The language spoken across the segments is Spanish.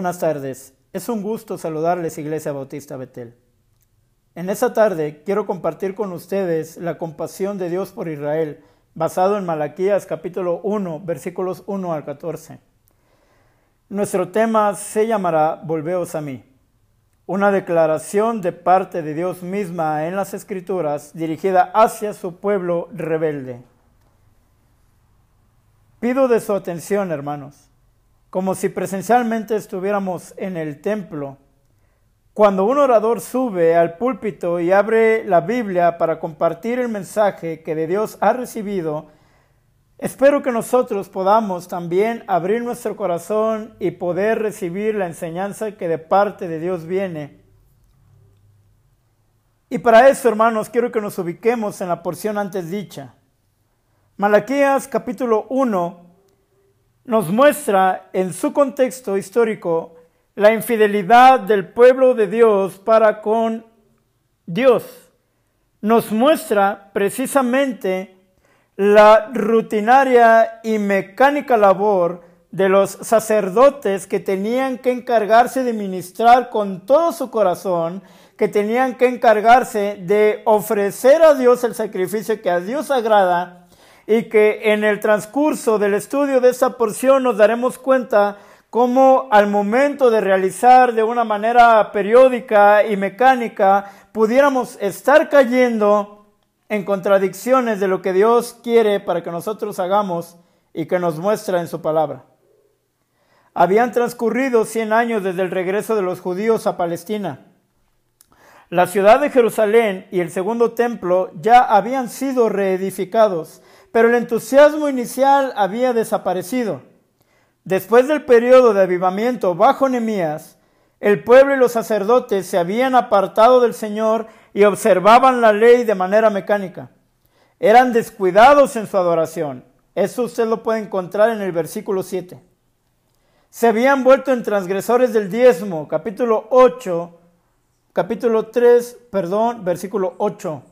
Buenas tardes. Es un gusto saludarles, Iglesia Bautista Betel. En esta tarde quiero compartir con ustedes la compasión de Dios por Israel, basado en Malaquías capítulo 1, versículos 1 al 14. Nuestro tema se llamará Volveos a mí, una declaración de parte de Dios misma en las Escrituras dirigida hacia su pueblo rebelde. Pido de su atención, hermanos como si presencialmente estuviéramos en el templo. Cuando un orador sube al púlpito y abre la Biblia para compartir el mensaje que de Dios ha recibido, espero que nosotros podamos también abrir nuestro corazón y poder recibir la enseñanza que de parte de Dios viene. Y para eso, hermanos, quiero que nos ubiquemos en la porción antes dicha. Malaquías capítulo 1, nos muestra en su contexto histórico la infidelidad del pueblo de Dios para con Dios. Nos muestra precisamente la rutinaria y mecánica labor de los sacerdotes que tenían que encargarse de ministrar con todo su corazón, que tenían que encargarse de ofrecer a Dios el sacrificio que a Dios agrada y que en el transcurso del estudio de esta porción nos daremos cuenta cómo al momento de realizar de una manera periódica y mecánica pudiéramos estar cayendo en contradicciones de lo que Dios quiere para que nosotros hagamos y que nos muestra en su palabra. Habían transcurrido 100 años desde el regreso de los judíos a Palestina. La ciudad de Jerusalén y el segundo templo ya habían sido reedificados pero el entusiasmo inicial había desaparecido. Después del periodo de avivamiento bajo Nemías, el pueblo y los sacerdotes se habían apartado del Señor y observaban la ley de manera mecánica. Eran descuidados en su adoración. Eso usted lo puede encontrar en el versículo 7. Se habían vuelto en transgresores del diezmo, capítulo 8, capítulo 3, perdón, versículo 8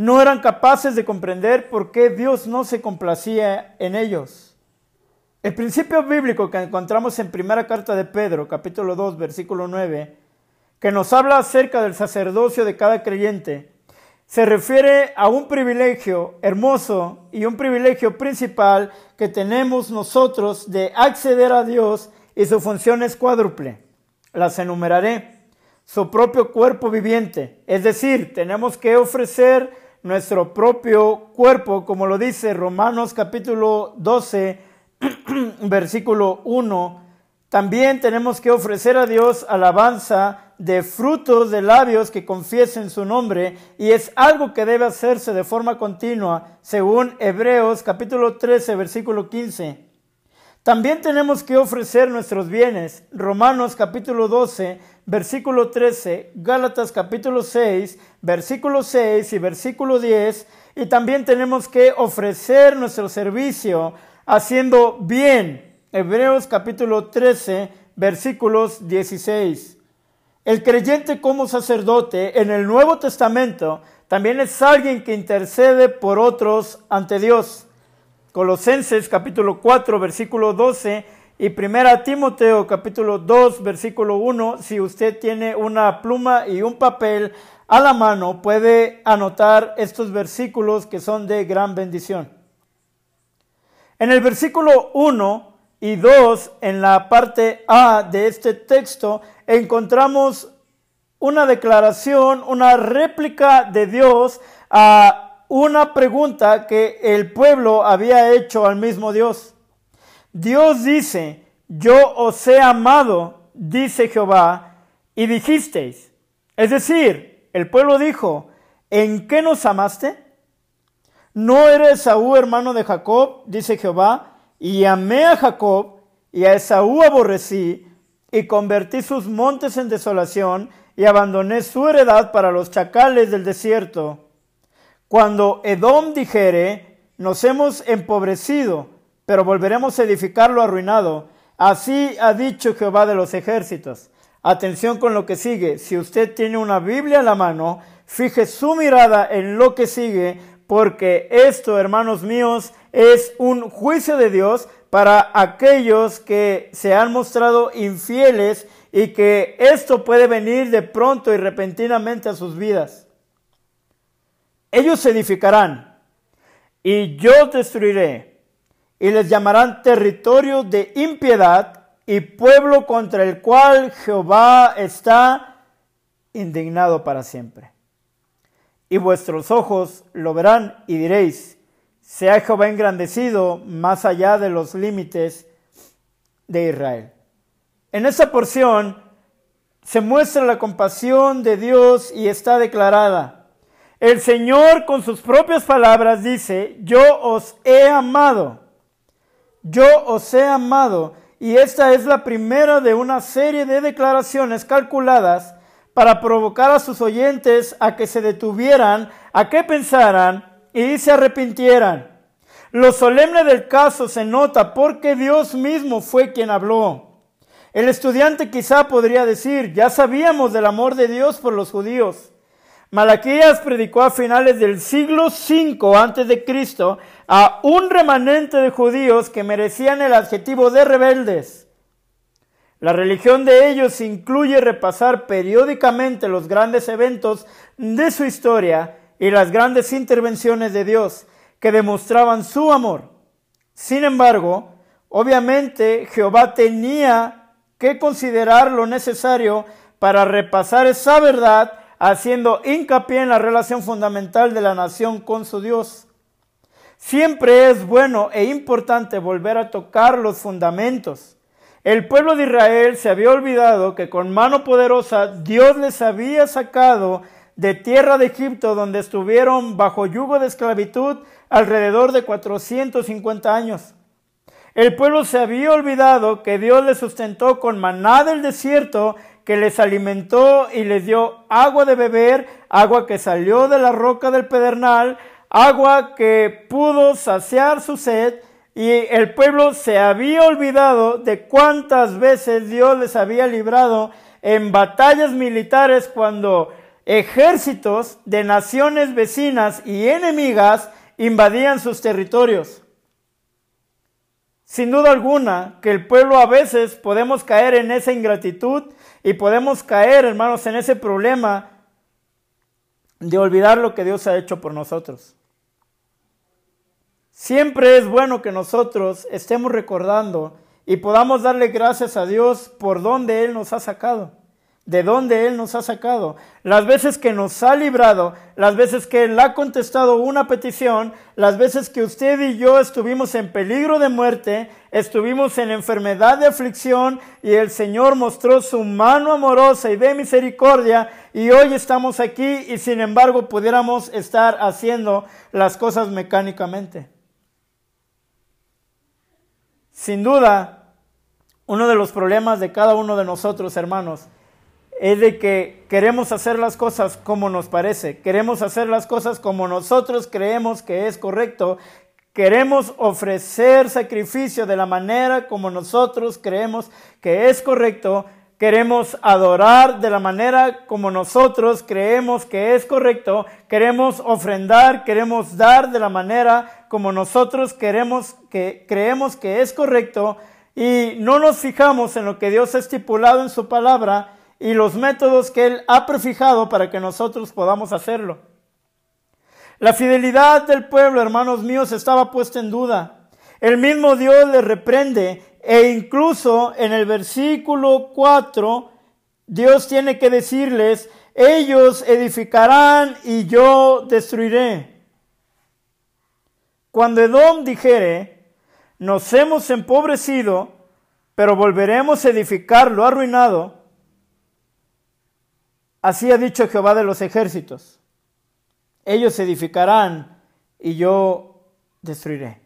no eran capaces de comprender por qué Dios no se complacía en ellos. El principio bíblico que encontramos en primera carta de Pedro, capítulo 2, versículo 9, que nos habla acerca del sacerdocio de cada creyente, se refiere a un privilegio hermoso y un privilegio principal que tenemos nosotros de acceder a Dios y su función es cuádruple. Las enumeraré. Su propio cuerpo viviente, es decir, tenemos que ofrecer nuestro propio cuerpo, como lo dice Romanos capítulo 12, versículo 1. También tenemos que ofrecer a Dios alabanza de frutos de labios que confiesen su nombre y es algo que debe hacerse de forma continua, según Hebreos capítulo 13, versículo 15. También tenemos que ofrecer nuestros bienes. Romanos capítulo 12, versículo 13, Gálatas capítulo 6, versículo 6 y versículo 10. Y también tenemos que ofrecer nuestro servicio haciendo bien. Hebreos capítulo 13, versículos 16. El creyente como sacerdote en el Nuevo Testamento también es alguien que intercede por otros ante Dios. Colosenses capítulo 4 versículo 12 y primera Timoteo capítulo 2 versículo 1, si usted tiene una pluma y un papel a la mano, puede anotar estos versículos que son de gran bendición. En el versículo 1 y 2, en la parte A de este texto, encontramos una declaración, una réplica de Dios a una pregunta que el pueblo había hecho al mismo Dios. Dios dice, yo os he amado, dice Jehová, y dijisteis. Es decir, el pueblo dijo, ¿en qué nos amaste? ¿No eres Esaú hermano de Jacob? dice Jehová, y amé a Jacob, y a Esaú aborrecí, y convertí sus montes en desolación, y abandoné su heredad para los chacales del desierto. Cuando Edom dijere, nos hemos empobrecido, pero volveremos a edificar lo arruinado. Así ha dicho Jehová de los ejércitos. Atención con lo que sigue. Si usted tiene una Biblia a la mano, fije su mirada en lo que sigue, porque esto, hermanos míos, es un juicio de Dios para aquellos que se han mostrado infieles y que esto puede venir de pronto y repentinamente a sus vidas. Ellos se edificarán y yo destruiré y les llamarán territorio de impiedad y pueblo contra el cual Jehová está indignado para siempre. Y vuestros ojos lo verán y diréis, sea Jehová engrandecido más allá de los límites de Israel. En esta porción se muestra la compasión de Dios y está declarada. El Señor con sus propias palabras dice, yo os he amado, yo os he amado. Y esta es la primera de una serie de declaraciones calculadas para provocar a sus oyentes a que se detuvieran, a que pensaran y se arrepintieran. Lo solemne del caso se nota porque Dios mismo fue quien habló. El estudiante quizá podría decir, ya sabíamos del amor de Dios por los judíos. Malaquías predicó a finales del siglo V antes de Cristo a un remanente de judíos que merecían el adjetivo de rebeldes. La religión de ellos incluye repasar periódicamente los grandes eventos de su historia y las grandes intervenciones de Dios que demostraban su amor. Sin embargo, obviamente Jehová tenía que considerar lo necesario para repasar esa verdad, haciendo hincapié en la relación fundamental de la nación con su Dios. Siempre es bueno e importante volver a tocar los fundamentos. El pueblo de Israel se había olvidado que con mano poderosa Dios les había sacado de tierra de Egipto donde estuvieron bajo yugo de esclavitud alrededor de 450 años. El pueblo se había olvidado que Dios les sustentó con maná del desierto, que les alimentó y les dio agua de beber, agua que salió de la roca del pedernal, agua que pudo saciar su sed, y el pueblo se había olvidado de cuántas veces Dios les había librado en batallas militares cuando ejércitos de naciones vecinas y enemigas invadían sus territorios. Sin duda alguna que el pueblo a veces podemos caer en esa ingratitud y podemos caer, hermanos, en ese problema de olvidar lo que Dios ha hecho por nosotros. Siempre es bueno que nosotros estemos recordando y podamos darle gracias a Dios por donde Él nos ha sacado de dónde Él nos ha sacado, las veces que nos ha librado, las veces que Él ha contestado una petición, las veces que usted y yo estuvimos en peligro de muerte, estuvimos en enfermedad de aflicción y el Señor mostró su mano amorosa y de misericordia y hoy estamos aquí y sin embargo pudiéramos estar haciendo las cosas mecánicamente. Sin duda, uno de los problemas de cada uno de nosotros, hermanos, es de que queremos hacer las cosas como nos parece, queremos hacer las cosas como nosotros creemos que es correcto, queremos ofrecer sacrificio de la manera como nosotros creemos que es correcto, queremos adorar de la manera como nosotros creemos que es correcto, queremos ofrendar, queremos dar de la manera como nosotros queremos que creemos que es correcto. Y no nos fijamos en lo que Dios ha estipulado en su palabra y los métodos que Él ha prefijado para que nosotros podamos hacerlo. La fidelidad del pueblo, hermanos míos, estaba puesta en duda. El mismo Dios le reprende e incluso en el versículo 4, Dios tiene que decirles, ellos edificarán y yo destruiré. Cuando Edom dijere, nos hemos empobrecido, pero volveremos a edificar lo arruinado, Así ha dicho Jehová de los ejércitos. Ellos edificarán y yo destruiré.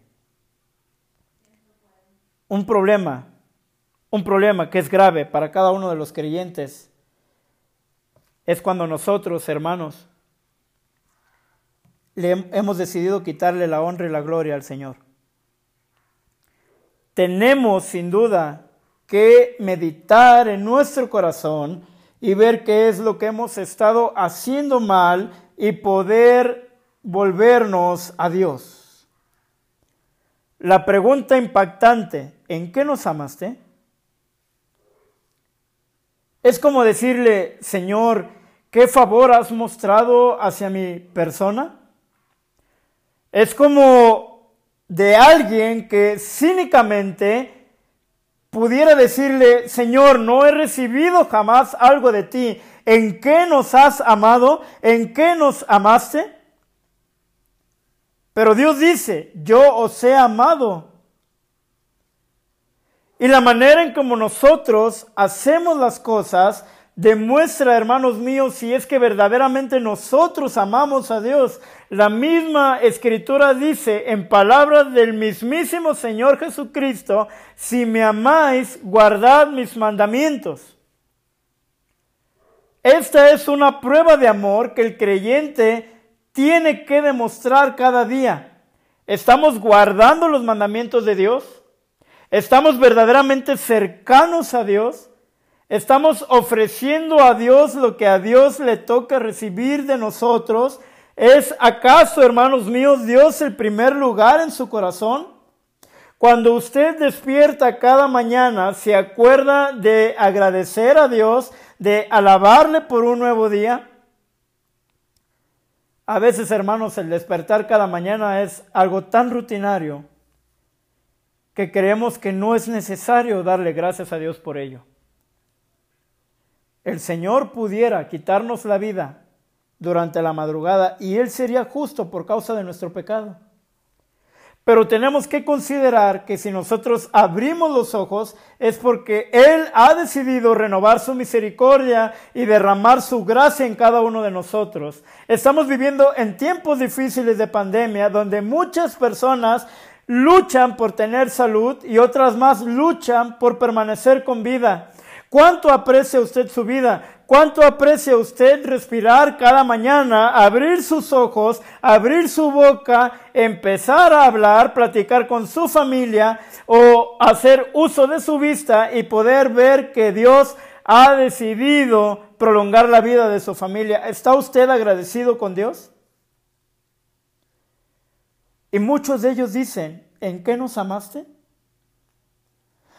Un problema, un problema que es grave para cada uno de los creyentes es cuando nosotros, hermanos, le hemos decidido quitarle la honra y la gloria al Señor. Tenemos sin duda que meditar en nuestro corazón y ver qué es lo que hemos estado haciendo mal y poder volvernos a Dios. la pregunta impactante, ¿en qué nos amaste? Es como decirle, Señor, ¿qué favor has mostrado hacia mi persona? Es como de alguien que cínicamente pudiera decirle, Señor, no he recibido jamás algo de ti. ¿En qué nos has amado? ¿En qué nos amaste? Pero Dios dice, yo os he amado y la manera en como nosotros hacemos las cosas demuestra, hermanos míos, si es que verdaderamente nosotros amamos a Dios. La misma escritura dice en palabras del mismísimo Señor Jesucristo, si me amáis, guardad mis mandamientos. Esta es una prueba de amor que el creyente tiene que demostrar cada día. ¿Estamos guardando los mandamientos de Dios? ¿Estamos verdaderamente cercanos a Dios? ¿Estamos ofreciendo a Dios lo que a Dios le toca recibir de nosotros? ¿Es acaso, hermanos míos, Dios el primer lugar en su corazón? Cuando usted despierta cada mañana, ¿se acuerda de agradecer a Dios, de alabarle por un nuevo día? A veces, hermanos, el despertar cada mañana es algo tan rutinario que creemos que no es necesario darle gracias a Dios por ello. El Señor pudiera quitarnos la vida durante la madrugada y Él sería justo por causa de nuestro pecado. Pero tenemos que considerar que si nosotros abrimos los ojos es porque Él ha decidido renovar su misericordia y derramar su gracia en cada uno de nosotros. Estamos viviendo en tiempos difíciles de pandemia donde muchas personas luchan por tener salud y otras más luchan por permanecer con vida. ¿Cuánto aprecia usted su vida? ¿Cuánto aprecia usted respirar cada mañana, abrir sus ojos, abrir su boca, empezar a hablar, platicar con su familia o hacer uso de su vista y poder ver que Dios ha decidido prolongar la vida de su familia? ¿Está usted agradecido con Dios? Y muchos de ellos dicen, ¿en qué nos amaste?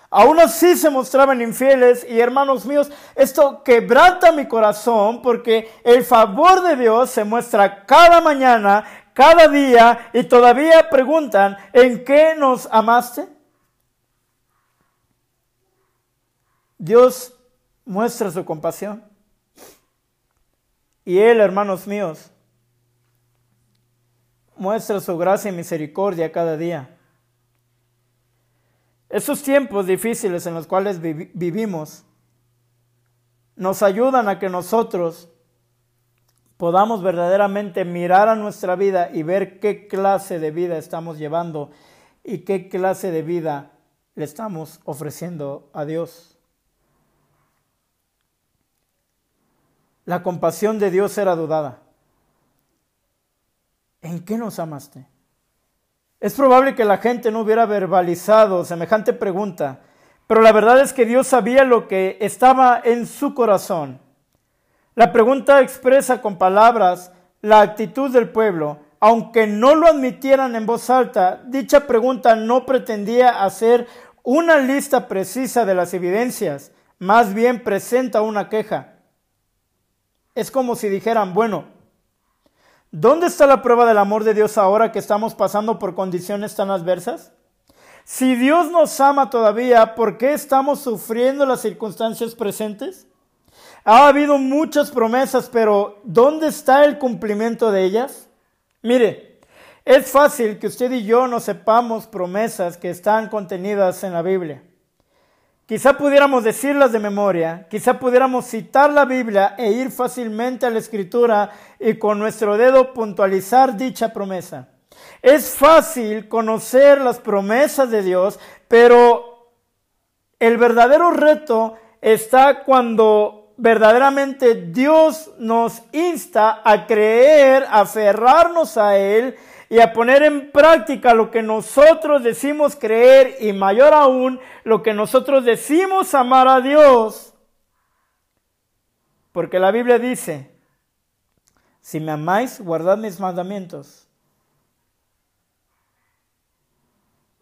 Aún así se mostraban infieles y hermanos míos, esto quebranta mi corazón porque el favor de Dios se muestra cada mañana, cada día y todavía preguntan, ¿en qué nos amaste? Dios muestra su compasión. Y Él, hermanos míos, muestra su gracia y misericordia cada día. Esos tiempos difíciles en los cuales vivimos nos ayudan a que nosotros podamos verdaderamente mirar a nuestra vida y ver qué clase de vida estamos llevando y qué clase de vida le estamos ofreciendo a Dios. La compasión de Dios era dudada. ¿En qué nos amaste? Es probable que la gente no hubiera verbalizado semejante pregunta, pero la verdad es que Dios sabía lo que estaba en su corazón. La pregunta expresa con palabras la actitud del pueblo. Aunque no lo admitieran en voz alta, dicha pregunta no pretendía hacer una lista precisa de las evidencias, más bien presenta una queja. Es como si dijeran, bueno, ¿Dónde está la prueba del amor de Dios ahora que estamos pasando por condiciones tan adversas? Si Dios nos ama todavía, ¿por qué estamos sufriendo las circunstancias presentes? Ha habido muchas promesas, pero ¿dónde está el cumplimiento de ellas? Mire, es fácil que usted y yo no sepamos promesas que están contenidas en la Biblia. Quizá pudiéramos decirlas de memoria, quizá pudiéramos citar la Biblia e ir fácilmente a la escritura y con nuestro dedo puntualizar dicha promesa. Es fácil conocer las promesas de Dios, pero el verdadero reto está cuando verdaderamente Dios nos insta a creer, a aferrarnos a Él y a poner en práctica lo que nosotros decimos creer y mayor aún lo que nosotros decimos amar a Dios. Porque la Biblia dice, si me amáis, guardad mis mandamientos.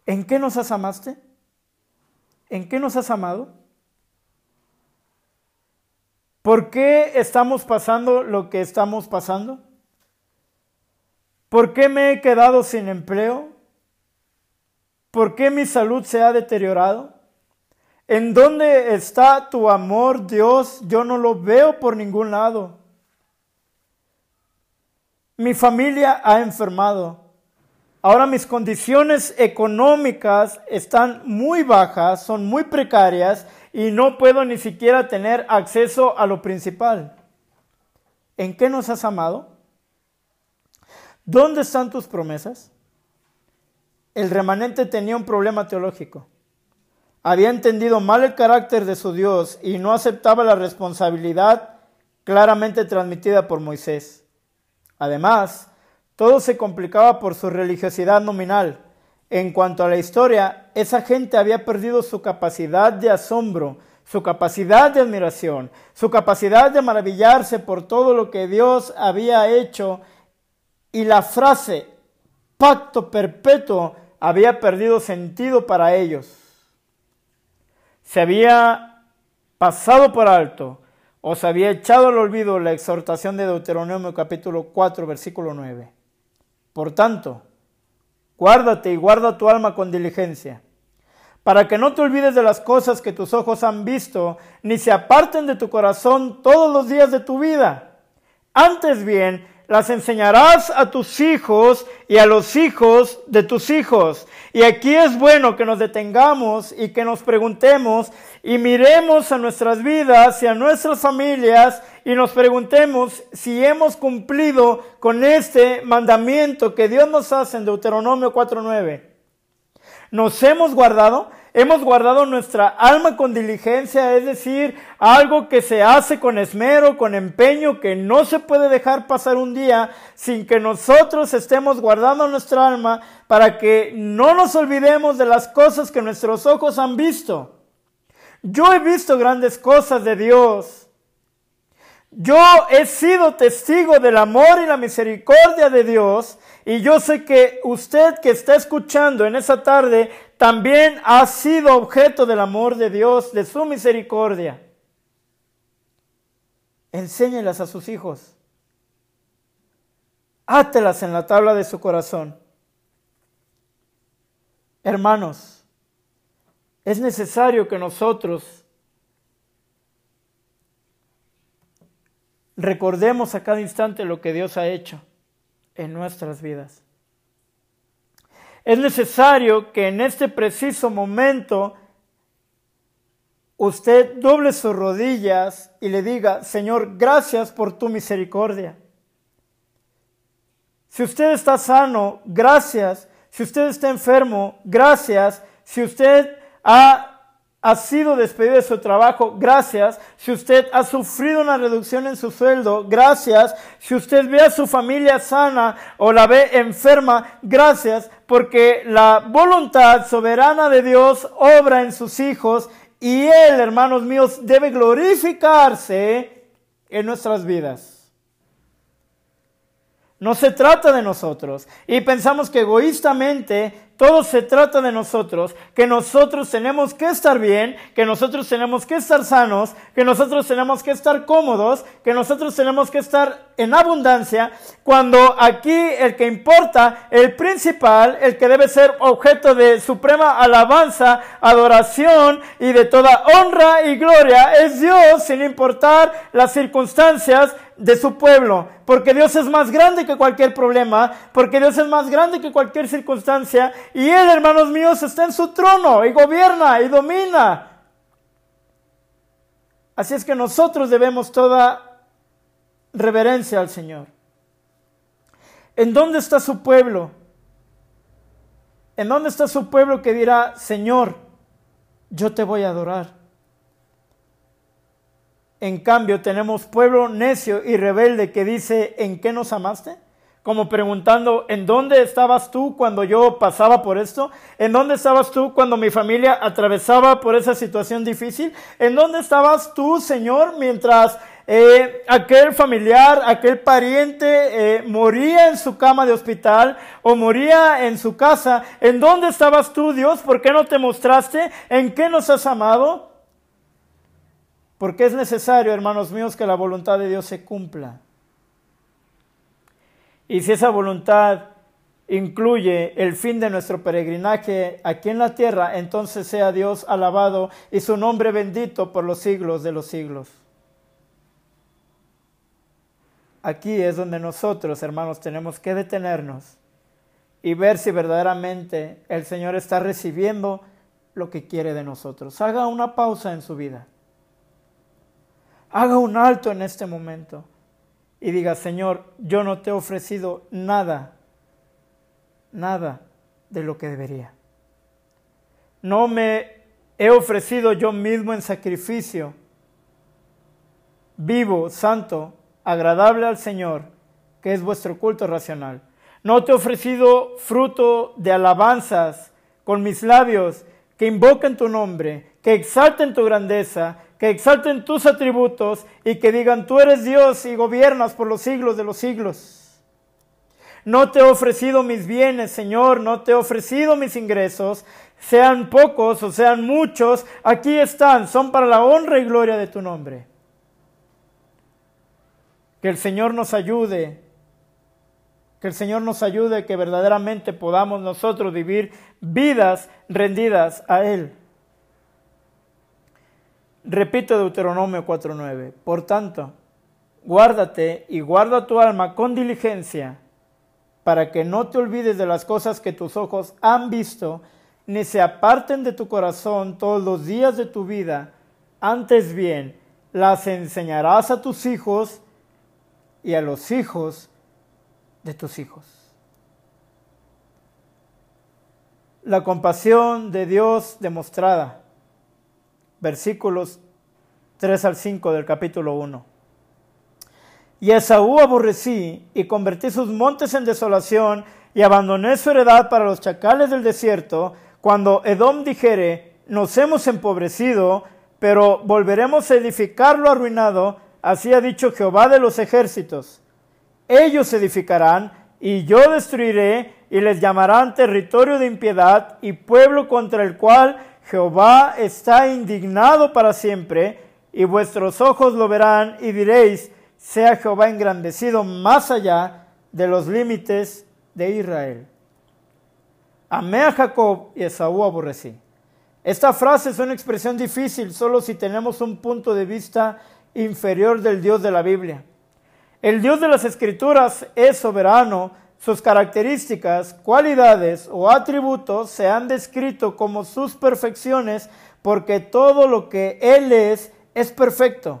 ¿En qué nos has amaste? ¿En qué nos has amado? ¿Por qué estamos pasando lo que estamos pasando? ¿Por qué me he quedado sin empleo? ¿Por qué mi salud se ha deteriorado? ¿En dónde está tu amor, Dios? Yo no lo veo por ningún lado. Mi familia ha enfermado. Ahora mis condiciones económicas están muy bajas, son muy precarias y no puedo ni siquiera tener acceso a lo principal. ¿En qué nos has amado? ¿Dónde están tus promesas? El remanente tenía un problema teológico. Había entendido mal el carácter de su Dios y no aceptaba la responsabilidad claramente transmitida por Moisés. Además, todo se complicaba por su religiosidad nominal. En cuanto a la historia, esa gente había perdido su capacidad de asombro, su capacidad de admiración, su capacidad de maravillarse por todo lo que Dios había hecho y la frase pacto perpetuo había perdido sentido para ellos. Se había pasado por alto o se había echado al olvido la exhortación de Deuteronomio capítulo 4 versículo 9. Por tanto, guárdate y guarda tu alma con diligencia, para que no te olvides de las cosas que tus ojos han visto, ni se aparten de tu corazón todos los días de tu vida. Antes bien, las enseñarás a tus hijos y a los hijos de tus hijos. Y aquí es bueno que nos detengamos y que nos preguntemos y miremos a nuestras vidas y a nuestras familias y nos preguntemos si hemos cumplido con este mandamiento que Dios nos hace en Deuteronomio 4.9. ¿Nos hemos guardado? Hemos guardado nuestra alma con diligencia, es decir, algo que se hace con esmero, con empeño, que no se puede dejar pasar un día sin que nosotros estemos guardando nuestra alma para que no nos olvidemos de las cosas que nuestros ojos han visto. Yo he visto grandes cosas de Dios. Yo he sido testigo del amor y la misericordia de Dios y yo sé que usted que está escuchando en esa tarde también ha sido objeto del amor de Dios, de su misericordia. Enséñelas a sus hijos. Átelas en la tabla de su corazón. Hermanos, es necesario que nosotros recordemos a cada instante lo que Dios ha hecho en nuestras vidas. Es necesario que en este preciso momento usted doble sus rodillas y le diga, Señor, gracias por tu misericordia. Si usted está sano, gracias. Si usted está enfermo, gracias. Si usted ha ha sido despedido de su trabajo, gracias. Si usted ha sufrido una reducción en su sueldo, gracias. Si usted ve a su familia sana o la ve enferma, gracias, porque la voluntad soberana de Dios obra en sus hijos y Él, hermanos míos, debe glorificarse en nuestras vidas. No se trata de nosotros. Y pensamos que egoístamente todo se trata de nosotros, que nosotros tenemos que estar bien, que nosotros tenemos que estar sanos, que nosotros tenemos que estar cómodos, que nosotros tenemos que estar en abundancia, cuando aquí el que importa, el principal, el que debe ser objeto de suprema alabanza, adoración y de toda honra y gloria es Dios, sin importar las circunstancias de su pueblo, porque Dios es más grande que cualquier problema, porque Dios es más grande que cualquier circunstancia, y Él, hermanos míos, está en su trono y gobierna y domina. Así es que nosotros debemos toda reverencia al Señor. ¿En dónde está su pueblo? ¿En dónde está su pueblo que dirá, Señor, yo te voy a adorar? En cambio, tenemos pueblo necio y rebelde que dice, ¿en qué nos amaste? Como preguntando, ¿en dónde estabas tú cuando yo pasaba por esto? ¿En dónde estabas tú cuando mi familia atravesaba por esa situación difícil? ¿En dónde estabas tú, Señor, mientras eh, aquel familiar, aquel pariente eh, moría en su cama de hospital o moría en su casa. ¿En dónde estabas tú, Dios? ¿Por qué no te mostraste? ¿En qué nos has amado? Porque es necesario, hermanos míos, que la voluntad de Dios se cumpla. Y si esa voluntad incluye el fin de nuestro peregrinaje aquí en la tierra, entonces sea Dios alabado y su nombre bendito por los siglos de los siglos. Aquí es donde nosotros, hermanos, tenemos que detenernos y ver si verdaderamente el Señor está recibiendo lo que quiere de nosotros. Haga una pausa en su vida. Haga un alto en este momento y diga, Señor, yo no te he ofrecido nada nada de lo que debería. No me he ofrecido yo mismo en sacrificio vivo, santo, agradable al Señor, que es vuestro culto racional. No te he ofrecido fruto de alabanzas con mis labios que invoquen tu nombre, que exalten tu grandeza, que exalten tus atributos y que digan, tú eres Dios y gobiernas por los siglos de los siglos. No te he ofrecido mis bienes, Señor, no te he ofrecido mis ingresos, sean pocos o sean muchos, aquí están, son para la honra y gloria de tu nombre. Que el Señor nos ayude, que el Señor nos ayude, que verdaderamente podamos nosotros vivir vidas rendidas a Él. Repito Deuteronomio 4.9. Por tanto, guárdate y guarda tu alma con diligencia para que no te olvides de las cosas que tus ojos han visto, ni se aparten de tu corazón todos los días de tu vida. Antes bien, las enseñarás a tus hijos y a los hijos de tus hijos. La compasión de Dios demostrada. Versículos 3 al 5 del capítulo 1. Y Esaú aborrecí y convertí sus montes en desolación y abandoné su heredad para los chacales del desierto, cuando Edom dijere, nos hemos empobrecido, pero volveremos a edificar lo arruinado, así ha dicho Jehová de los ejércitos. Ellos edificarán y yo destruiré y les llamarán territorio de impiedad y pueblo contra el cual Jehová está indignado para siempre, y vuestros ojos lo verán y diréis, sea Jehová engrandecido más allá de los límites de Israel. Amé a Jacob y Esaú aborrecí. Esta frase es una expresión difícil solo si tenemos un punto de vista inferior del Dios de la Biblia. El Dios de las Escrituras es soberano, sus características, cualidades o atributos se han descrito como sus perfecciones porque todo lo que Él es es perfecto.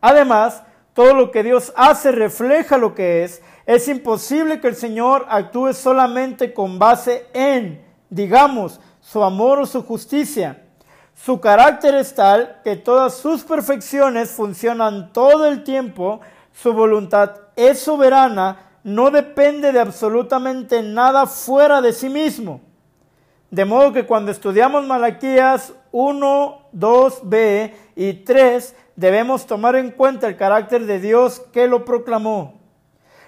Además, todo lo que Dios hace refleja lo que es. Es imposible que el Señor actúe solamente con base en, digamos, su amor o su justicia. Su carácter es tal que todas sus perfecciones funcionan todo el tiempo, su voluntad es soberana, no depende de absolutamente nada fuera de sí mismo. De modo que cuando estudiamos Malaquías 1, 2b y 3, debemos tomar en cuenta el carácter de Dios que lo proclamó.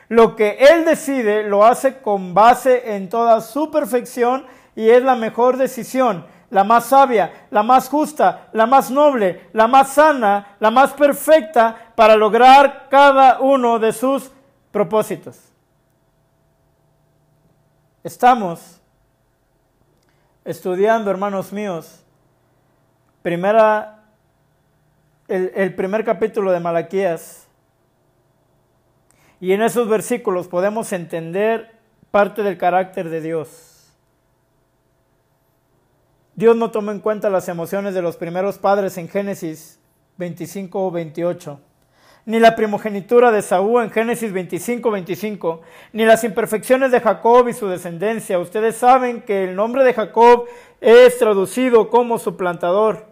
Lo que Él decide lo hace con base en toda su perfección y es la mejor decisión, la más sabia, la más justa, la más noble, la más sana, la más perfecta para lograr cada uno de sus propósitos. Estamos estudiando, hermanos míos, primera el, primer capítulo de Malaquías. Y en esos versículos podemos entender parte del carácter de Dios. Dios no tomó en cuenta las emociones de los primeros padres en Génesis 25 o 28, ni la primogenitura de Saúl en Génesis 25 25, ni las imperfecciones de Jacob y su descendencia. Ustedes saben que el nombre de Jacob es traducido como suplantador.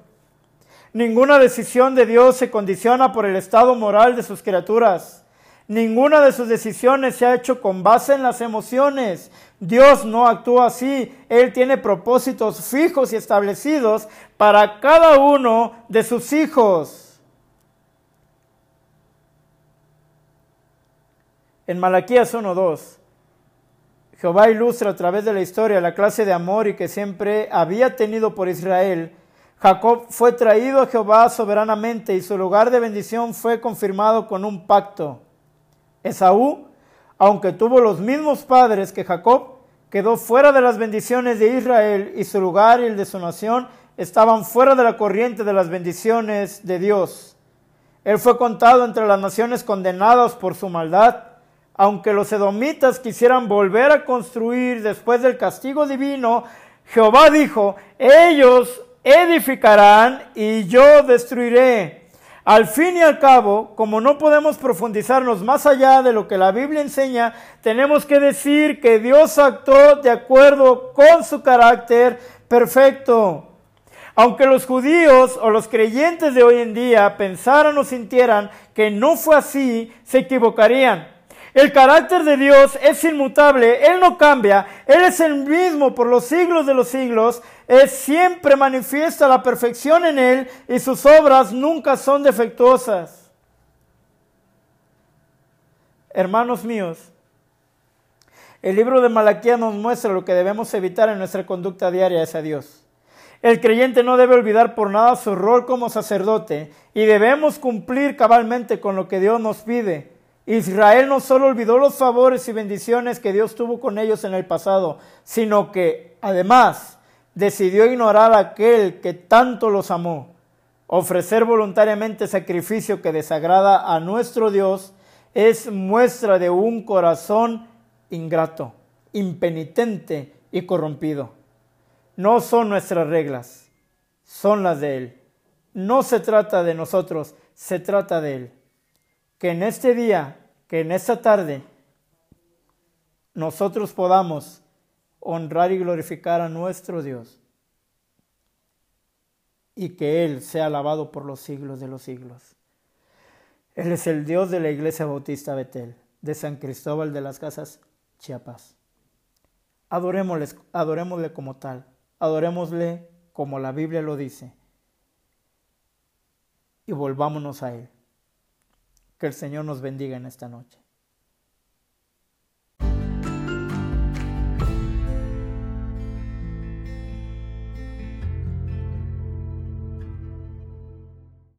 Ninguna decisión de Dios se condiciona por el estado moral de sus criaturas. Ninguna de sus decisiones se ha hecho con base en las emociones. Dios no actúa así. Él tiene propósitos fijos y establecidos para cada uno de sus hijos. En Malaquías 1.2, Jehová ilustra a través de la historia la clase de amor y que siempre había tenido por Israel. Jacob fue traído a Jehová soberanamente y su lugar de bendición fue confirmado con un pacto. Esaú, aunque tuvo los mismos padres que Jacob, quedó fuera de las bendiciones de Israel y su lugar y el de su nación estaban fuera de la corriente de las bendiciones de Dios. Él fue contado entre las naciones condenadas por su maldad. Aunque los edomitas quisieran volver a construir después del castigo divino, Jehová dijo, ellos edificarán y yo destruiré. Al fin y al cabo, como no podemos profundizarnos más allá de lo que la Biblia enseña, tenemos que decir que Dios actuó de acuerdo con su carácter perfecto. Aunque los judíos o los creyentes de hoy en día pensaran o sintieran que no fue así, se equivocarían. El carácter de Dios es inmutable, Él no cambia, Él es el mismo por los siglos de los siglos, Él siempre manifiesta la perfección en Él y sus obras nunca son defectuosas. Hermanos míos, el libro de Malaquía nos muestra lo que debemos evitar en nuestra conducta diaria hacia Dios. El creyente no debe olvidar por nada su rol como sacerdote y debemos cumplir cabalmente con lo que Dios nos pide. Israel no solo olvidó los favores y bendiciones que Dios tuvo con ellos en el pasado, sino que además decidió ignorar a aquel que tanto los amó. Ofrecer voluntariamente sacrificio que desagrada a nuestro Dios es muestra de un corazón ingrato, impenitente y corrompido. No son nuestras reglas, son las de Él. No se trata de nosotros, se trata de Él. Que en este día, que en esta tarde, nosotros podamos honrar y glorificar a nuestro Dios y que Él sea alabado por los siglos de los siglos. Él es el Dios de la Iglesia Bautista Betel, de San Cristóbal de las Casas, Chiapas. Adorémosle, adorémosle como tal adorémosle como la Biblia lo dice y volvámonos a Él. Que el Señor nos bendiga en esta noche.